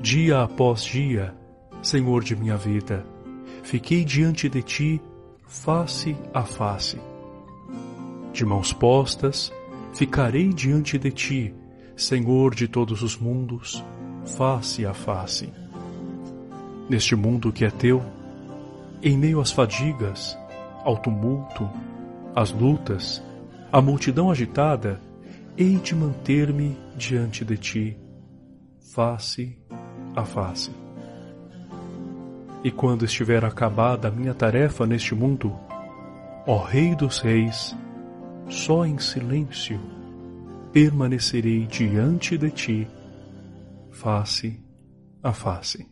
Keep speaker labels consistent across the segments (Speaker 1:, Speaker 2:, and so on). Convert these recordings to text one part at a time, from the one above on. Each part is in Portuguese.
Speaker 1: Dia após dia, Senhor de minha vida, fiquei diante de ti, face a face. De mãos postas, ficarei diante de ti, Senhor de todos os mundos, face a face. Neste mundo que é teu, em meio às fadigas, ao tumulto, às lutas, à multidão agitada, hei de manter-me diante de ti, face a face. E quando estiver acabada a minha tarefa neste mundo, ó Rei dos Reis, só em silêncio permanecerei diante de ti, face a face.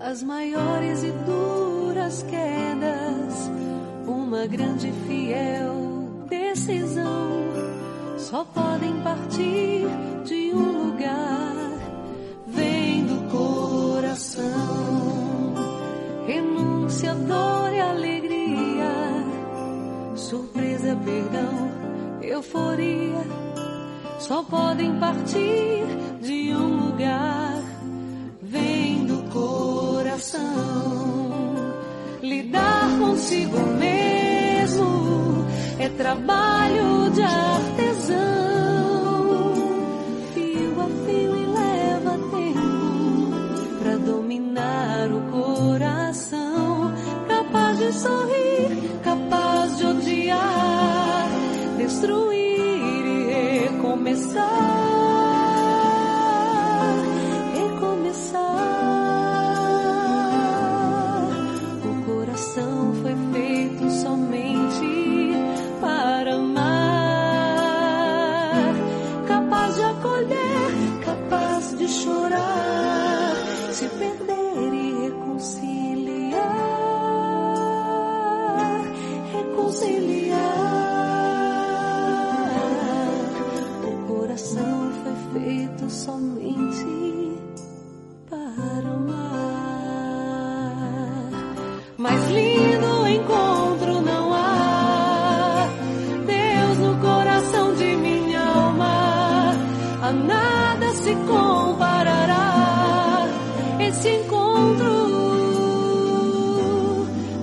Speaker 2: As maiores e duras quedas, uma grande e fiel decisão, só podem partir de um lugar, coração. Renúncia, dor e alegria, surpresa, perdão, euforia, só podem partir de um lugar, vem do coração. Lidar consigo mesmo é trabalho de artesão. Dominar o coração. Reconciliar. O coração foi feito somente para amar. Mais lindo encontro não há. Deus no coração de minha alma. A nada se comparará. Esse encontro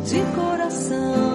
Speaker 2: de coração